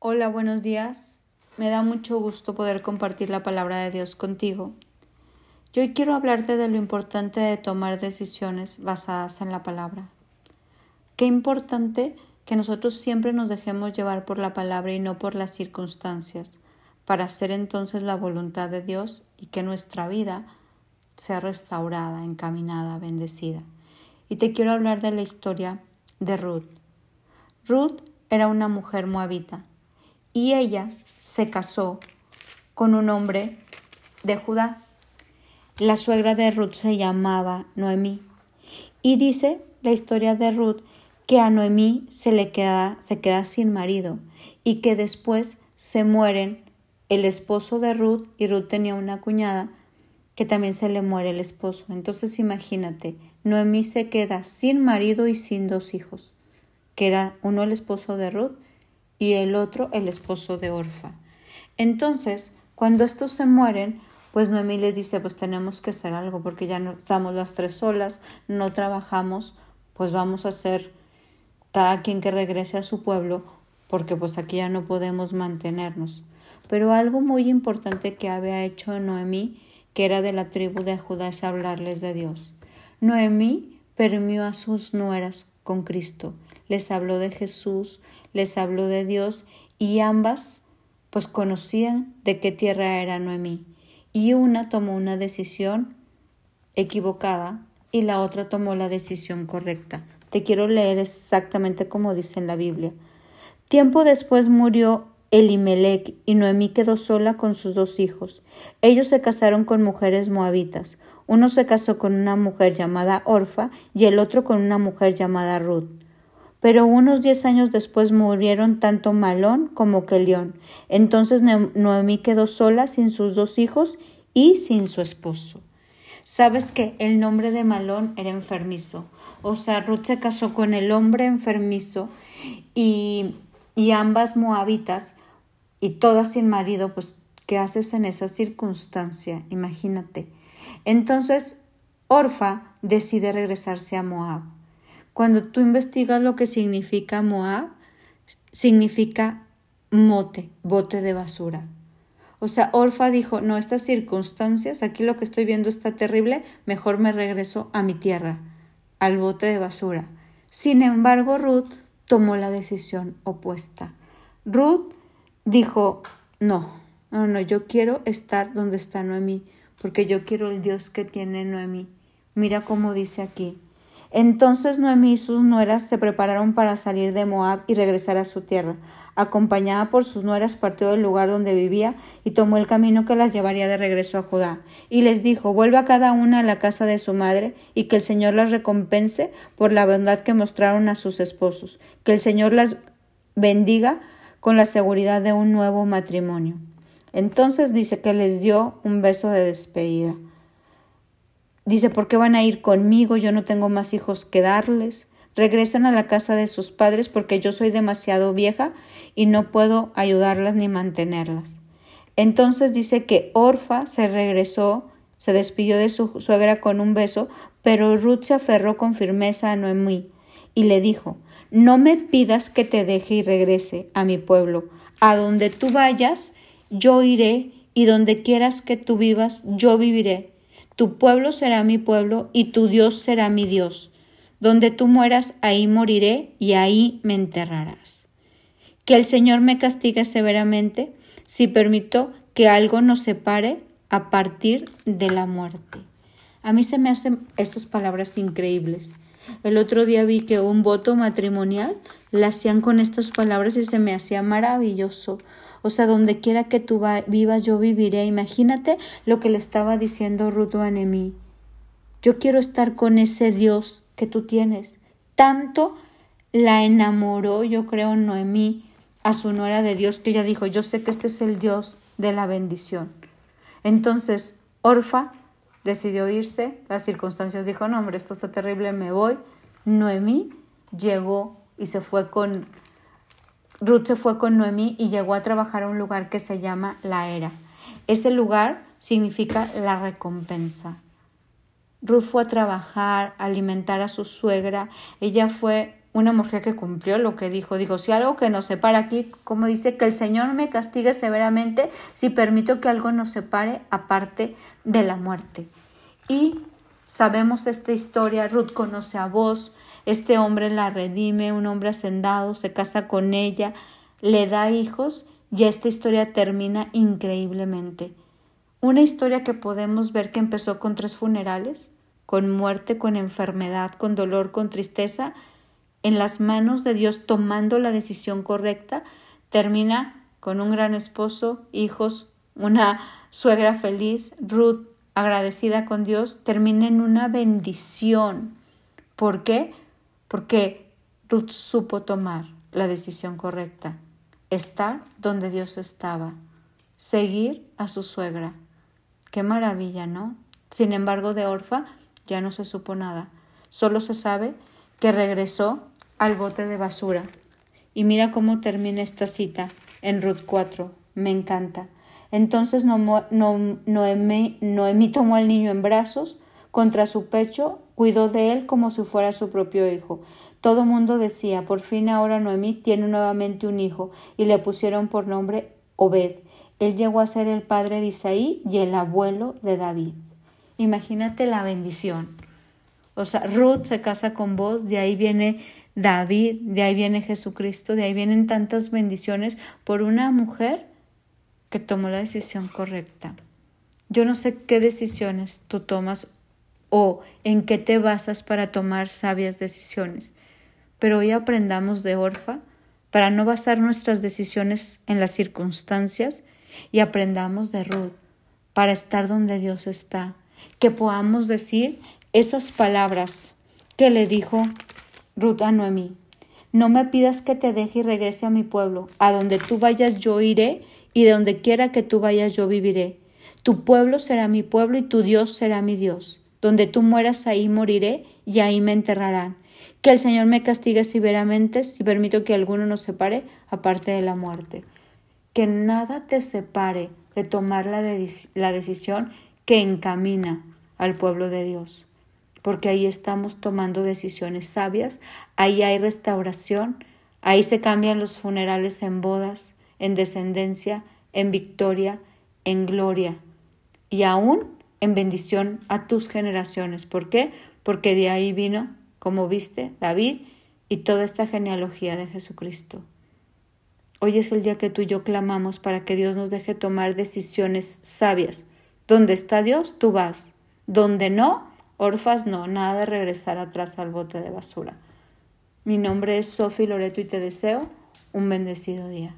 Hola, buenos días. Me da mucho gusto poder compartir la palabra de Dios contigo. Yo hoy quiero hablarte de lo importante de tomar decisiones basadas en la palabra. Qué importante que nosotros siempre nos dejemos llevar por la palabra y no por las circunstancias, para hacer entonces la voluntad de Dios y que nuestra vida sea restaurada, encaminada, bendecida. Y te quiero hablar de la historia de Ruth. Ruth era una mujer moabita y ella se casó con un hombre de Judá. La suegra de Ruth se llamaba Noemí. Y dice la historia de Ruth que a Noemí se le queda, se queda sin marido y que después se mueren el esposo de Ruth y Ruth tenía una cuñada que también se le muere el esposo. Entonces imagínate, Noemí se queda sin marido y sin dos hijos, que era uno el esposo de Ruth y el otro el esposo de Orfa. Entonces, cuando estos se mueren, pues Noemí les dice, pues tenemos que hacer algo porque ya no estamos las tres solas, no trabajamos, pues vamos a hacer cada quien que regrese a su pueblo porque pues aquí ya no podemos mantenernos. Pero algo muy importante que había hecho Noemí, que era de la tribu de Judá, es hablarles de Dios. Noemí permió a sus nueras con Cristo les habló de Jesús, les habló de Dios y ambas pues conocían de qué tierra era Noemí. Y una tomó una decisión equivocada y la otra tomó la decisión correcta. Te quiero leer exactamente como dice en la Biblia. Tiempo después murió Elimelech y Noemí quedó sola con sus dos hijos. Ellos se casaron con mujeres moabitas. Uno se casó con una mujer llamada Orfa y el otro con una mujer llamada Ruth. Pero unos diez años después murieron tanto Malón como Kelión. Entonces Noemí quedó sola sin sus dos hijos y sin su esposo. Sabes que el nombre de Malón era enfermizo. O sea, Ruth se casó con el hombre enfermizo y, y ambas moabitas y todas sin marido, pues, ¿qué haces en esa circunstancia? Imagínate. Entonces, Orfa decide regresarse a Moab. Cuando tú investigas lo que significa Moab, significa mote, bote de basura. O sea, Orfa dijo, no, estas circunstancias, aquí lo que estoy viendo está terrible, mejor me regreso a mi tierra, al bote de basura. Sin embargo, Ruth tomó la decisión opuesta. Ruth dijo, no, no, no, yo quiero estar donde está Noemí, porque yo quiero el Dios que tiene Noemí. Mira cómo dice aquí, entonces Noemí y sus nueras se prepararon para salir de Moab y regresar a su tierra. Acompañada por sus nueras partió del lugar donde vivía y tomó el camino que las llevaría de regreso a Judá. Y les dijo, vuelve a cada una a la casa de su madre y que el Señor las recompense por la bondad que mostraron a sus esposos. Que el Señor las bendiga con la seguridad de un nuevo matrimonio. Entonces dice que les dio un beso de despedida. Dice, ¿por qué van a ir conmigo? Yo no tengo más hijos que darles. Regresan a la casa de sus padres porque yo soy demasiado vieja y no puedo ayudarlas ni mantenerlas. Entonces dice que Orfa se regresó, se despidió de su suegra con un beso, pero Ruth se aferró con firmeza a Noemí y le dijo, no me pidas que te deje y regrese a mi pueblo. A donde tú vayas, yo iré, y donde quieras que tú vivas, yo viviré. Tu pueblo será mi pueblo y tu Dios será mi Dios. Donde tú mueras, ahí moriré y ahí me enterrarás. Que el Señor me castigue severamente si permito que algo nos separe a partir de la muerte. A mí se me hacen esas palabras increíbles. El otro día vi que un voto matrimonial lo hacían con estas palabras y se me hacía maravilloso. O sea, donde quiera que tú vivas, yo viviré. Imagínate lo que le estaba diciendo Ruth a. Yo quiero estar con ese Dios que tú tienes. Tanto la enamoró, yo creo, Noemí a su nuera de Dios que ella dijo, yo sé que este es el Dios de la bendición. Entonces, Orfa decidió irse, las circunstancias dijo, no, hombre, esto está terrible, me voy. Noemí llegó y se fue con Ruth se fue con Noemí y llegó a trabajar a un lugar que se llama La Era. Ese lugar significa la recompensa. Ruth fue a trabajar, a alimentar a su suegra. Ella fue una mujer que cumplió lo que dijo. Dijo, si algo que nos separa aquí, como dice, que el Señor me castigue severamente si permito que algo nos separe aparte de la muerte. Y sabemos esta historia, Ruth conoce a vos, este hombre la redime, un hombre hacendado, se casa con ella, le da hijos y esta historia termina increíblemente. Una historia que podemos ver que empezó con tres funerales, con muerte, con enfermedad, con dolor, con tristeza, en las manos de Dios tomando la decisión correcta, termina con un gran esposo, hijos, una suegra feliz, Ruth agradecida con Dios, termina en una bendición. ¿Por qué? Porque Ruth supo tomar la decisión correcta, estar donde Dios estaba, seguir a su suegra. Qué maravilla, ¿no? Sin embargo, de Orfa ya no se supo nada. Solo se sabe que regresó al bote de basura. Y mira cómo termina esta cita en Ruth 4. Me encanta. Entonces Noemí, Noemí tomó al niño en brazos, contra su pecho, cuidó de él como si fuera su propio hijo. Todo mundo decía, por fin ahora Noemí tiene nuevamente un hijo, y le pusieron por nombre Obed. Él llegó a ser el padre de Isaí y el abuelo de David. Imagínate la bendición. O sea, Ruth se casa con vos, de ahí viene David, de ahí viene Jesucristo, de ahí vienen tantas bendiciones por una mujer que tomó la decisión correcta. Yo no sé qué decisiones tú tomas o en qué te basas para tomar sabias decisiones, pero hoy aprendamos de Orfa para no basar nuestras decisiones en las circunstancias y aprendamos de Ruth para estar donde Dios está, que podamos decir esas palabras que le dijo Ruth a Noemí. No me pidas que te deje y regrese a mi pueblo. A donde tú vayas yo iré, y de donde quiera que tú vayas yo viviré. Tu pueblo será mi pueblo y tu Dios será mi Dios. Donde tú mueras ahí moriré y ahí me enterrarán. Que el Señor me castigue severamente si permito que alguno nos separe aparte de la muerte. Que nada te separe de tomar la, la decisión que encamina al pueblo de Dios, porque ahí estamos tomando decisiones sabias, ahí hay restauración, ahí se cambian los funerales en bodas, en descendencia, en victoria, en gloria y aún en bendición a tus generaciones. ¿Por qué? Porque de ahí vino, como viste, David y toda esta genealogía de Jesucristo. Hoy es el día que tú y yo clamamos para que Dios nos deje tomar decisiones sabias, donde está Dios, tú vas. Donde no, orfas no, nada de regresar atrás al bote de basura. Mi nombre es Sofi Loreto y te deseo un bendecido día.